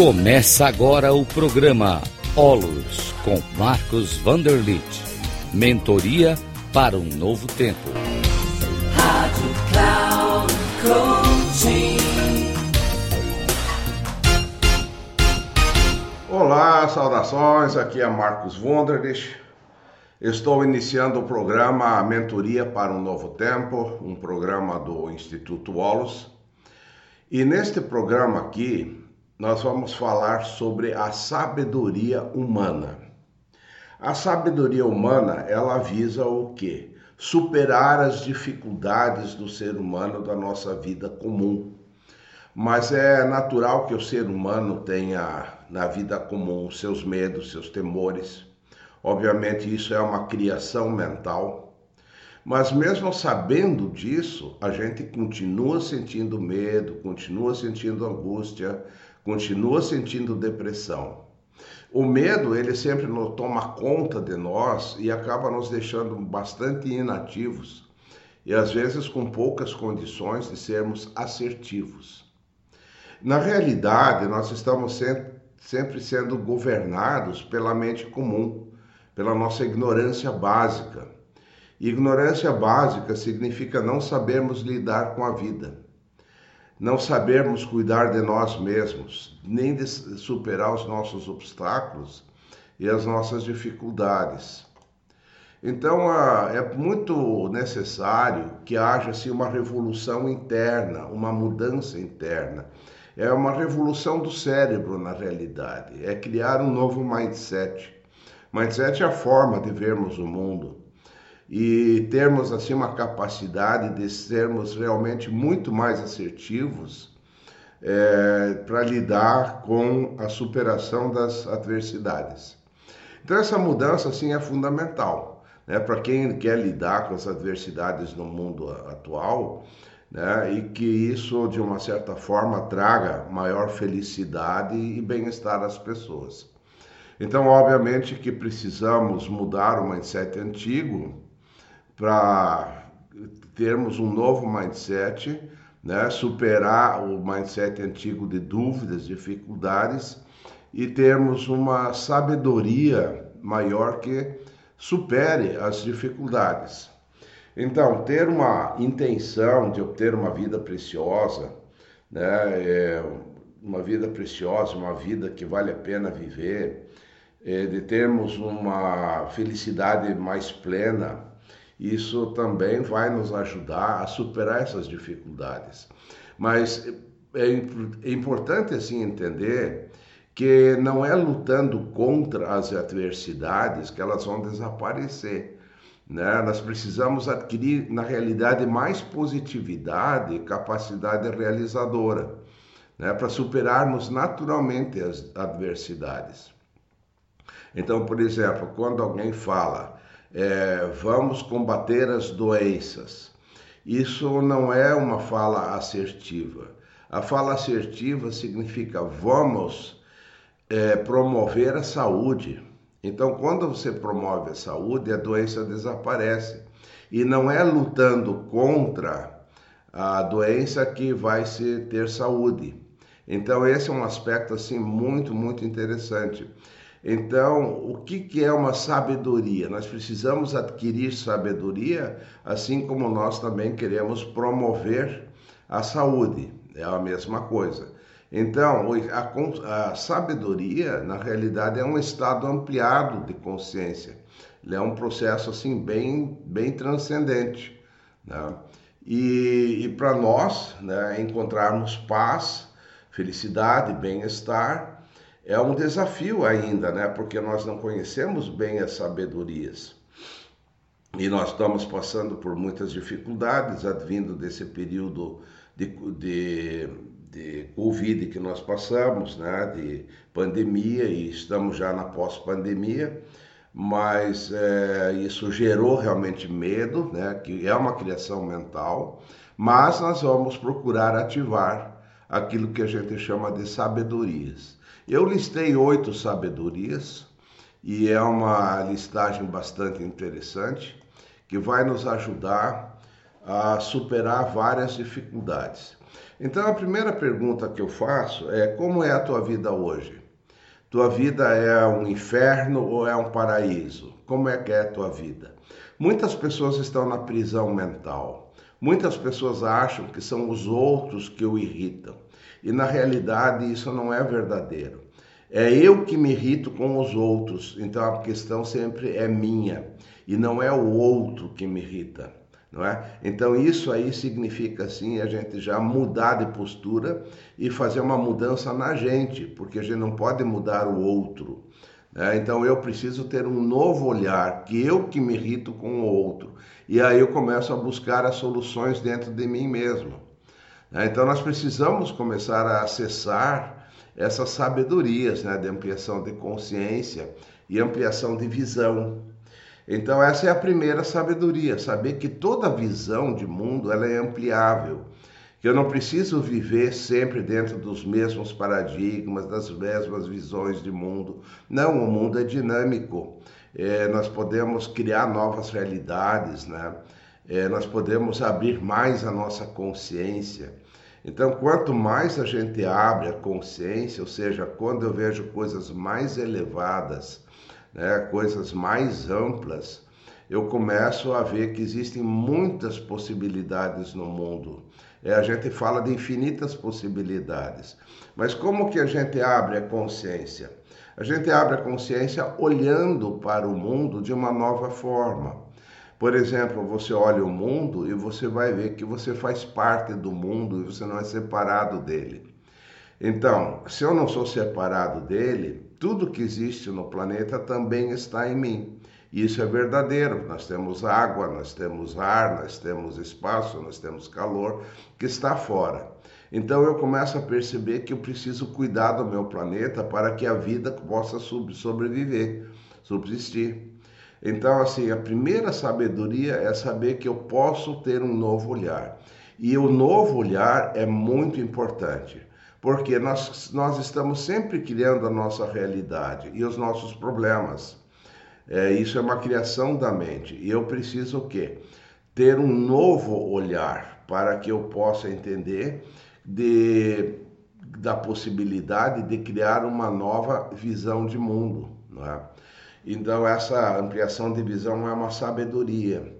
Começa agora o programa Olos com Marcos Vanderlit. Mentoria para um novo tempo. Rádio Cloud Coaching. Olá, saudações. Aqui é Marcos Vanderlit. Estou iniciando o programa Mentoria para um Novo Tempo, um programa do Instituto Olos. E neste programa aqui, nós vamos falar sobre a sabedoria humana. A sabedoria humana, ela visa o quê? Superar as dificuldades do ser humano da nossa vida comum. Mas é natural que o ser humano tenha na vida comum seus medos, seus temores. Obviamente isso é uma criação mental. Mas mesmo sabendo disso, a gente continua sentindo medo, continua sentindo angústia, continua sentindo depressão. O medo, ele sempre nos toma conta de nós e acaba nos deixando bastante inativos e às vezes com poucas condições de sermos assertivos. Na realidade, nós estamos sempre sendo governados pela mente comum, pela nossa ignorância básica. ignorância básica significa não sabermos lidar com a vida não sabermos cuidar de nós mesmos, nem de superar os nossos obstáculos e as nossas dificuldades. Então, é muito necessário que haja assim, uma revolução interna, uma mudança interna. É uma revolução do cérebro, na realidade. É criar um novo mindset. Mindset é a forma de vermos o mundo e termos assim uma capacidade de sermos realmente muito mais assertivos é, para lidar com a superação das adversidades. Então essa mudança assim é fundamental, né, para quem quer lidar com as adversidades no mundo atual, né, e que isso de uma certa forma traga maior felicidade e bem-estar às pessoas. Então, obviamente que precisamos mudar o mindset antigo para termos um novo mindset, né? superar o mindset antigo de dúvidas, dificuldades e termos uma sabedoria maior que supere as dificuldades. Então, ter uma intenção de obter uma vida preciosa, né? É uma vida preciosa, uma vida que vale a pena viver, é de termos uma felicidade mais plena, isso também vai nos ajudar a superar essas dificuldades. Mas é, é importante assim entender que não é lutando contra as adversidades que elas vão desaparecer. Né? Nós precisamos adquirir, na realidade, mais positividade e capacidade realizadora né? para superarmos naturalmente as adversidades. Então, por exemplo, quando alguém fala é, vamos combater as doenças. Isso não é uma fala assertiva. A fala assertiva significa vamos é, promover a saúde. Então, quando você promove a saúde, a doença desaparece. E não é lutando contra a doença que vai se ter saúde. Então, esse é um aspecto assim muito, muito interessante. Então, o que, que é uma sabedoria? Nós precisamos adquirir sabedoria, assim como nós também queremos promover a saúde. É a mesma coisa. Então, a, a sabedoria, na realidade, é um estado ampliado de consciência. Ele é um processo assim bem, bem transcendente. Né? E, e para nós né, encontrarmos paz, felicidade, bem-estar, é um desafio ainda, né? Porque nós não conhecemos bem as sabedorias. E nós estamos passando por muitas dificuldades advindo desse período de, de, de Covid que nós passamos, né? De pandemia e estamos já na pós-pandemia mas é, isso gerou realmente medo, né, que é uma criação mental, mas nós vamos procurar ativar aquilo que a gente chama de sabedorias. Eu listei oito sabedorias e é uma listagem bastante interessante que vai nos ajudar a superar várias dificuldades. Então a primeira pergunta que eu faço é: como é a tua vida hoje? Tua vida é um inferno ou é um paraíso? Como é que é a tua vida? Muitas pessoas estão na prisão mental. Muitas pessoas acham que são os outros que o irritam. E na realidade isso não é verdadeiro. É eu que me irrito com os outros, então a questão sempre é minha e não é o outro que me irrita, não é? Então isso aí significa assim a gente já mudar de postura e fazer uma mudança na gente, porque a gente não pode mudar o outro. Né? Então eu preciso ter um novo olhar, que eu que me irrito com o outro. E aí eu começo a buscar as soluções dentro de mim mesmo. Né? Então nós precisamos começar a acessar essas sabedorias né, de ampliação de consciência e ampliação de visão. Então essa é a primeira sabedoria, saber que toda visão de mundo ela é ampliável, que eu não preciso viver sempre dentro dos mesmos paradigmas, das mesmas visões de mundo. Não, o mundo é dinâmico. É, nós podemos criar novas realidades, né? É, nós podemos abrir mais a nossa consciência. Então, quanto mais a gente abre a consciência, ou seja, quando eu vejo coisas mais elevadas, né, coisas mais amplas, eu começo a ver que existem muitas possibilidades no mundo. É, a gente fala de infinitas possibilidades. Mas como que a gente abre a consciência? A gente abre a consciência olhando para o mundo de uma nova forma. Por exemplo, você olha o mundo e você vai ver que você faz parte do mundo e você não é separado dele. Então, se eu não sou separado dele, tudo que existe no planeta também está em mim. Isso é verdadeiro. Nós temos água, nós temos ar, nós temos espaço, nós temos calor que está fora. Então eu começo a perceber que eu preciso cuidar do meu planeta para que a vida possa sobreviver, subsistir. Então, assim, a primeira sabedoria é saber que eu posso ter um novo olhar. E o novo olhar é muito importante, porque nós, nós estamos sempre criando a nossa realidade e os nossos problemas. É, isso é uma criação da mente. E eu preciso o quê? Ter um novo olhar para que eu possa entender de, da possibilidade de criar uma nova visão de mundo. Não é? Então, essa ampliação de visão é uma sabedoria.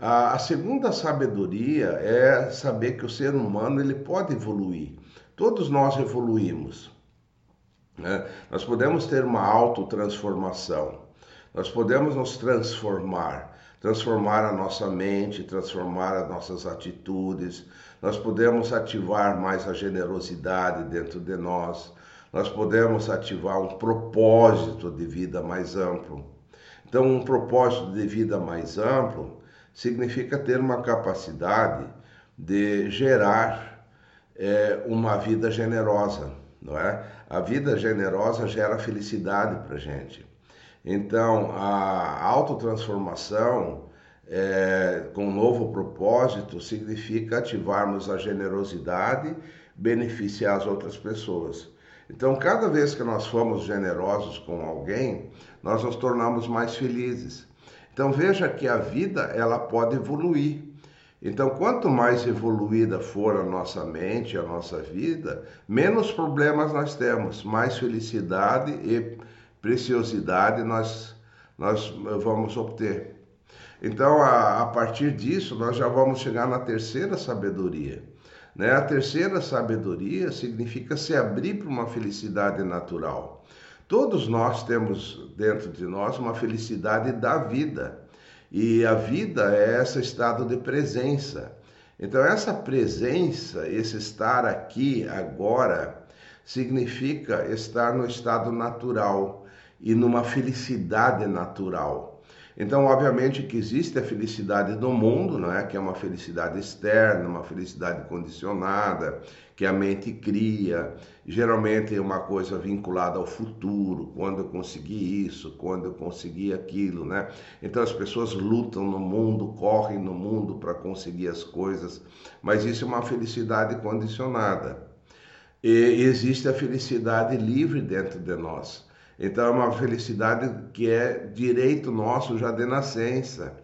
A, segunda sabedoria é saber que o ser humano ele pode evoluir. Todos nós evoluímos. Né? Nós podemos ter uma autotransformação. Nós podemos nos transformar, transformar a nossa mente, transformar as nossas atitudes. Nós podemos ativar mais a generosidade dentro de nós nós podemos ativar um propósito de vida mais amplo. Então, um propósito de vida mais amplo significa ter uma capacidade de gerar é, uma vida generosa, não é? A vida generosa gera felicidade para gente. Então, a autotransformação é, com um novo propósito significa ativarmos a generosidade, beneficiar as outras pessoas. Então, cada vez que nós formos generosos com alguém, nós nos tornamos mais felizes. Então, veja que a vida ela pode evoluir. Então, quanto mais evoluída for a nossa mente, a nossa vida, menos problemas nós temos, mais felicidade e preciosidade nós, nós vamos obter. Então, a, a partir disso, nós já vamos chegar na terceira sabedoria né? A terceira sabedoria significa se abrir para uma felicidade natural. Todos nós temos dentro de nós uma felicidade da vida. E a vida é esse estado de presença. Então, essa presença, esse estar aqui agora, significa estar no estado natural e numa felicidade natural. Então, obviamente que existe a felicidade do mundo, não é? que é uma felicidade externa, uma felicidade condicionada, que a mente cria, geralmente é uma coisa vinculada ao futuro, quando eu consegui isso, quando eu consegui aquilo, né? Então as pessoas lutam no mundo, correm no mundo para conseguir as coisas, mas isso é uma felicidade condicionada. E existe a felicidade livre dentro de nós. Então é uma felicidade que é direito nosso já de nascença.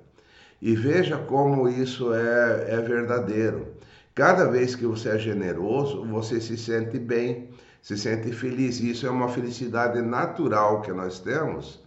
E veja como isso é, é verdadeiro. Cada vez que você é generoso, você se sente bem, se sente feliz. Isso é uma felicidade natural que nós temos,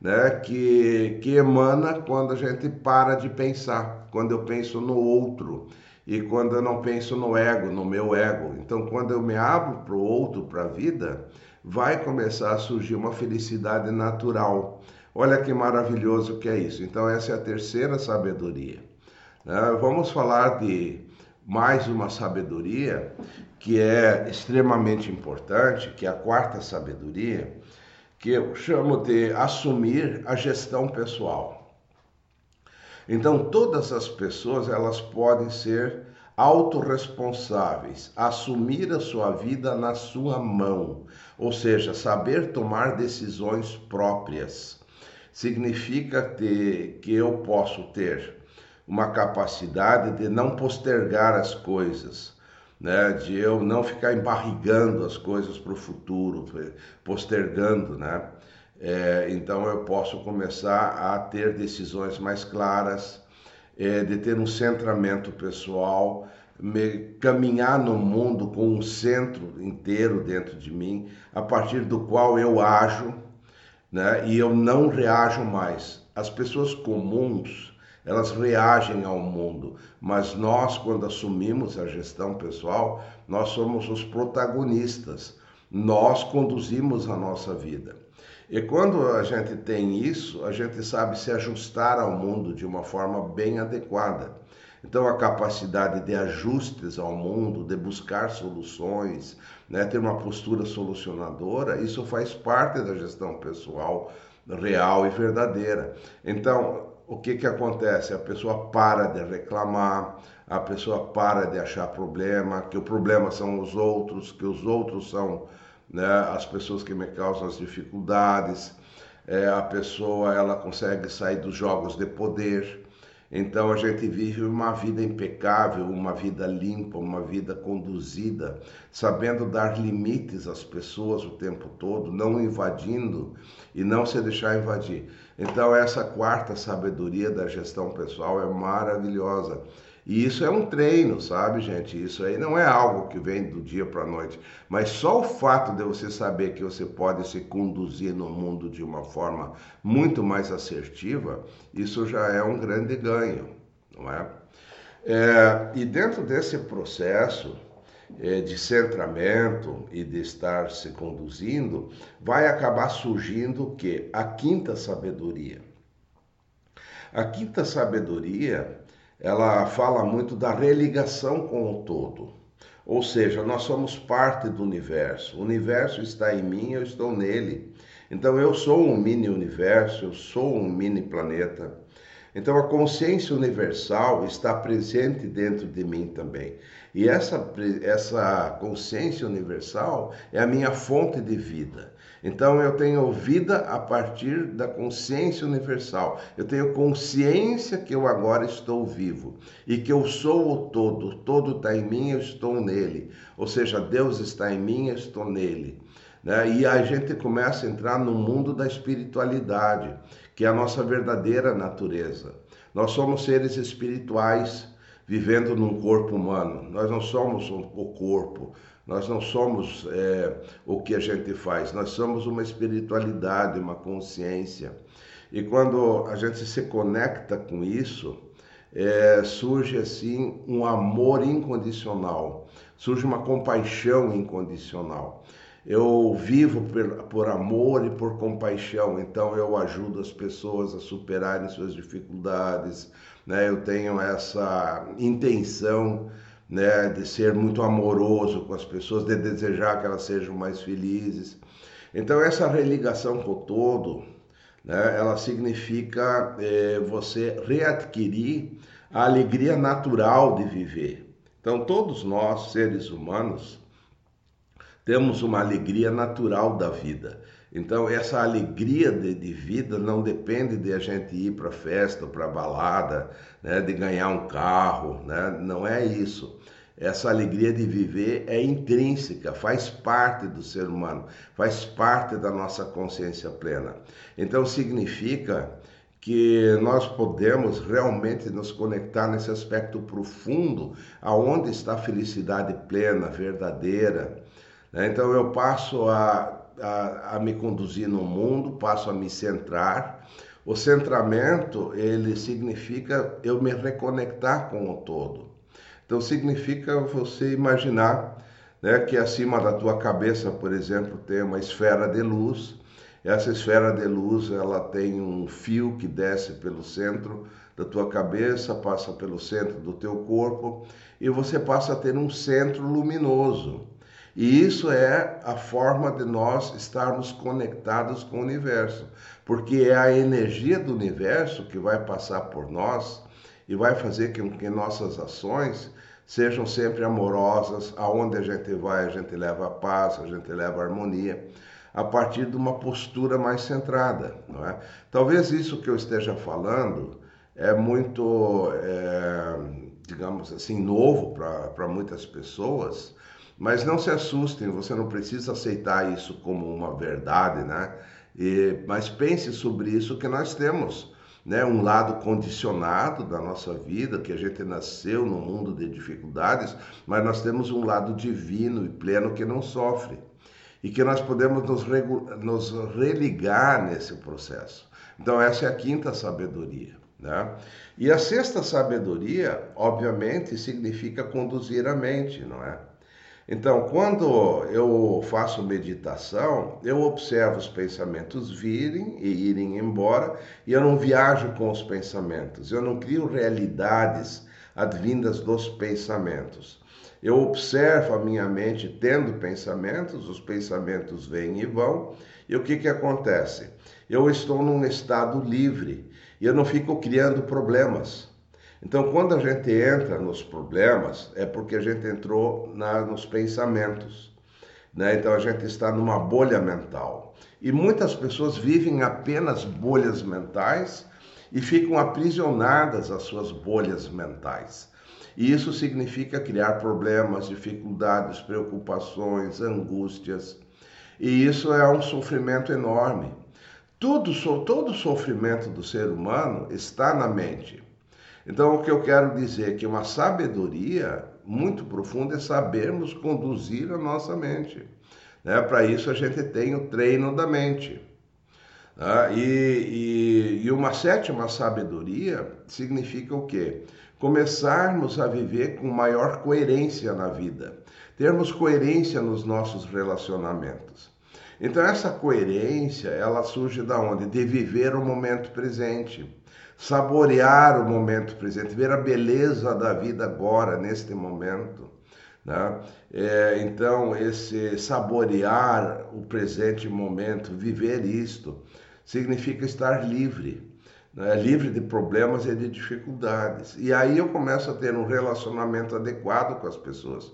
né? que, que emana quando a gente para de pensar, quando eu penso no outro e quando eu não penso no ego, no meu ego. Então, quando eu me abro para o outro, para a vida, vai começar a surgir uma felicidade natural. Olha que maravilhoso que é isso. Então, essa é a terceira sabedoria. Né? Vamos falar de mais uma sabedoria que é extremamente importante, que é a quarta sabedoria, que eu chamo de assumir a gestão pessoal. Então, todas as pessoas elas podem ser autorresponsáveis, assumir a sua vida na sua mão, ou seja, saber tomar decisões próprias. Significa ter, que eu posso ter uma capacidade de não postergar as coisas, né? de eu não ficar embarrigando as coisas para o futuro, postergando, né? É, então eu posso começar a ter decisões mais claras, é, de ter um centramento pessoal, me, caminhar no mundo com um centro inteiro dentro de mim, a partir do qual eu ajo, né? E eu não reajo mais. As pessoas comuns elas reagem ao mundo, mas nós, quando assumimos a gestão pessoal, nós somos os protagonistas, nós conduzimos a nossa vida. E quando a gente tem isso, a gente sabe se ajustar ao mundo de uma forma bem adequada. Então, a capacidade de ajustes ao mundo, de buscar soluções, né, ter uma postura solucionadora, isso faz parte da gestão pessoal real e verdadeira. Então, o que, que acontece? A pessoa para de reclamar, a pessoa para de achar problema, que o problema são os outros, que os outros são né, as pessoas que me causam as dificuldades. É, a pessoa ela consegue sair dos jogos de poder. Então a gente vive uma vida impecável, uma vida limpa, uma vida conduzida, sabendo dar limites às pessoas o tempo todo, não invadindo e não se deixar invadir. Então essa quarta sabedoria da gestão pessoal é maravilhosa. E isso é um treino, sabe, gente? Isso aí não é algo que vem do dia para a noite. Mas só o fato de você saber que você pode se conduzir no mundo de uma forma muito mais assertiva, isso já é um grande ganho, não é? é e dentro desse processo é, de centramento e de estar se conduzindo, vai acabar surgindo o que? A quinta sabedoria. A quinta sabedoria ela fala muito da religação com o todo. Ou seja, nós somos parte do universo. O universo está em mim, eu estou nele. Então eu sou um mini universo, eu sou um mini planeta. Então a consciência universal está presente dentro de mim também. E essa, essa consciência universal é a minha fonte de vida. Então eu tenho vida a partir da consciência universal. Eu tenho consciência que eu agora estou vivo e que eu sou o todo. O todo está em mim, eu estou nele. Ou seja, Deus está em mim, eu estou nele. Né? E a gente começa a entrar no mundo da espiritualidade, que é a nossa verdadeira natureza. Nós somos seres espirituais vivendo num corpo humano. Nós não somos o corpo, nós não somos é, o que a gente faz, nós somos uma espiritualidade, uma consciência. E quando a gente se conecta com isso, é, surge assim um amor incondicional, surge uma compaixão incondicional. Eu vivo por, por, amor e por compaixão, então eu ajudo as pessoas a superarem suas dificuldades, né? eu tenho essa intenção né, de ser muito amoroso com as pessoas, de desejar que elas sejam mais felizes. Então essa religação com o todo, né, ela significa é, você readquirir a alegria natural de viver. Então todos nós, seres humanos, temos uma alegria natural da vida. Então, essa alegria de, de, vida não depende de a gente ir para festa, para balada, né, de ganhar um carro, né? não é isso. Essa alegria de viver é intrínseca, faz parte do ser humano, faz parte da nossa consciência plena. Então, significa que nós podemos realmente nos conectar nesse aspecto profundo, aonde está a felicidade plena, verdadeira. Né? Então eu passo a, a, a me conduzir no mundo, passo a me centrar. O centramento, ele significa eu me reconectar com o todo. Então significa você imaginar né, que acima da tua cabeça, por exemplo, tem uma esfera de luz essa esfera de luz, ela tem um fio que desce pelo centro da tua cabeça, passa pelo centro do teu corpo e você passa a ter um centro luminoso. E isso é a forma de nós estarmos conectados com o universo, porque é a energia do universo que vai passar por nós e vai fazer com que nossas ações sejam sempre amorosas, aonde a gente vai, a gente leva a paz, a gente leva a harmonia a partir de uma postura mais centrada. Não é? Talvez isso que eu esteja falando é muito, é, digamos assim, novo para muitas pessoas, mas não se assustem, você não precisa aceitar isso como uma verdade, né? E, mas pense sobre isso que nós temos. Né, um lado condicionado da nossa vida, que a gente nasceu no mundo de dificuldades, mas nós temos um lado divino e pleno que não sofre e que nós podemos nos, nos religar nesse processo. Então, essa é a quinta sabedoria. Né? E a sexta sabedoria, obviamente, significa conduzir a mente, não é? Então, quando eu faço meditação, eu observo os pensamentos virem e irem embora, e eu não viajo com os pensamentos, eu não crio realidades advindas dos pensamentos. Eu observo a minha mente tendo pensamentos, os pensamentos vêm e vão, e o que, que acontece? Eu estou num estado livre e eu não fico criando problemas. Então, quando a gente entra nos problemas, é porque a gente entrou na, nos pensamentos. Né? Então, a gente está numa bolha mental. E muitas pessoas vivem apenas bolhas mentais e ficam aprisionadas às suas bolhas mentais. E isso significa criar problemas, dificuldades, preocupações, angústias. E isso é um sofrimento enorme. Tudo, todo sofrimento do ser humano está na mente. Então, o que eu quero dizer é que uma sabedoria muito profunda é sabermos conduzir a nossa mente. Né? Para isso, a gente tem o treino da mente. Né? E, e, e uma sétima sabedoria significa o quê? começarmos a viver com maior coerência na vida, termos coerência nos nossos relacionamentos. Então essa coerência, ela surge da onde? De viver o momento presente, saborear o momento presente, ver a beleza da vida agora, neste momento. Né? É, então, esse saborear o presente momento, viver isto, significa estar livre né, livre de problemas e de dificuldades. E aí eu começo a ter um relacionamento adequado com as pessoas.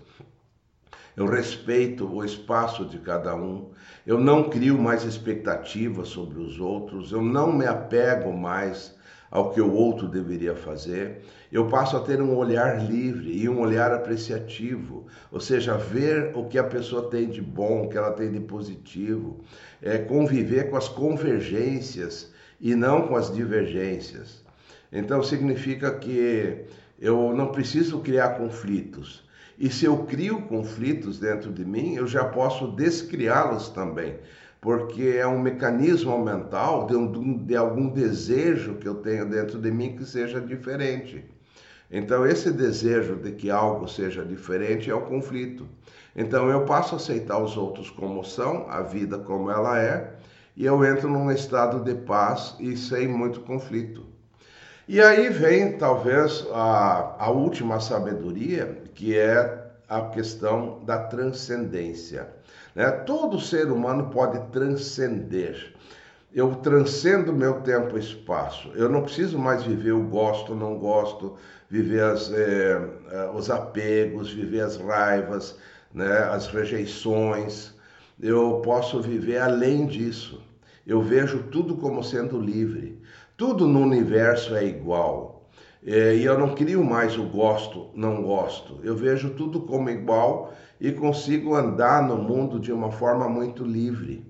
Eu respeito o espaço de cada um, eu não crio mais expectativas sobre os outros, eu não me apego mais ao que o outro deveria fazer. Eu passo a ter um olhar livre e um olhar apreciativo, ou seja, ver o que a pessoa tem de bom, o que ela tem de positivo, é, conviver com as convergências e não com as divergências. Então significa que eu não preciso criar conflitos. E se eu crio conflitos dentro de mim, eu já posso descriá-los também, porque é um mecanismo mental de, um, de algum desejo que eu tenho dentro de mim que seja diferente. Então, esse desejo de que algo seja diferente é o conflito. Então, eu passo a aceitar os outros como são, a vida como ela é, e eu entro num estado de paz e sem muito conflito. E aí vem talvez a, a última sabedoria, que é a questão da transcendência. Né? Todo ser humano pode transcender. Eu transcendo meu tempo e espaço. Eu não preciso mais viver o gosto, não gosto, viver as, é, os apegos, viver as raivas, né? as rejeições eu posso viver além disso. Eu vejo tudo como sendo livre. Tudo no universo é igual. É, e eu não crio mais o gosto, não gosto. Eu vejo tudo como igual e consigo andar no mundo de uma forma muito livre.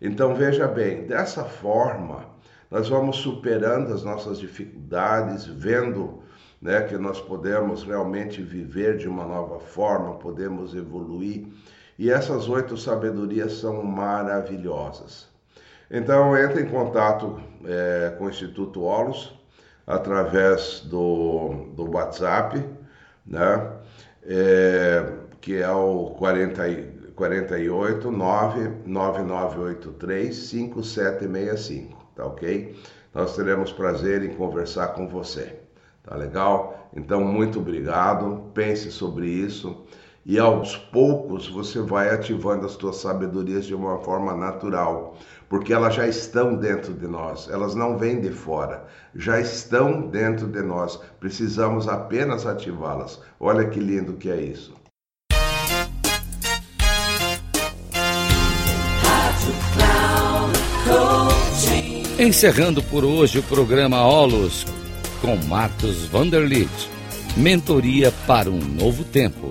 Então veja bem, dessa forma, nós vamos superando as nossas dificuldades, vendo né, que nós podemos realmente viver de uma nova forma, podemos evoluir. E essas oito sabedorias são maravilhosas. Então, entre em contato é, com o Instituto Olos através do, do WhatsApp, né, é, que é o 40, 48 99983 5765, tá ok? Nós teremos prazer em conversar com você. Tá legal? Então, muito obrigado. Pense sobre isso e aos poucos você vai ativando as suas sabedorias de uma forma natural, porque elas já estão dentro de nós, elas não vêm de fora, já estão dentro de nós. Precisamos apenas ativá-las. Olha que lindo que é isso. Encerrando por hoje o programa Olos com Marcos Vanderlit. Mentoria para um novo tempo.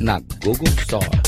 na Google Store.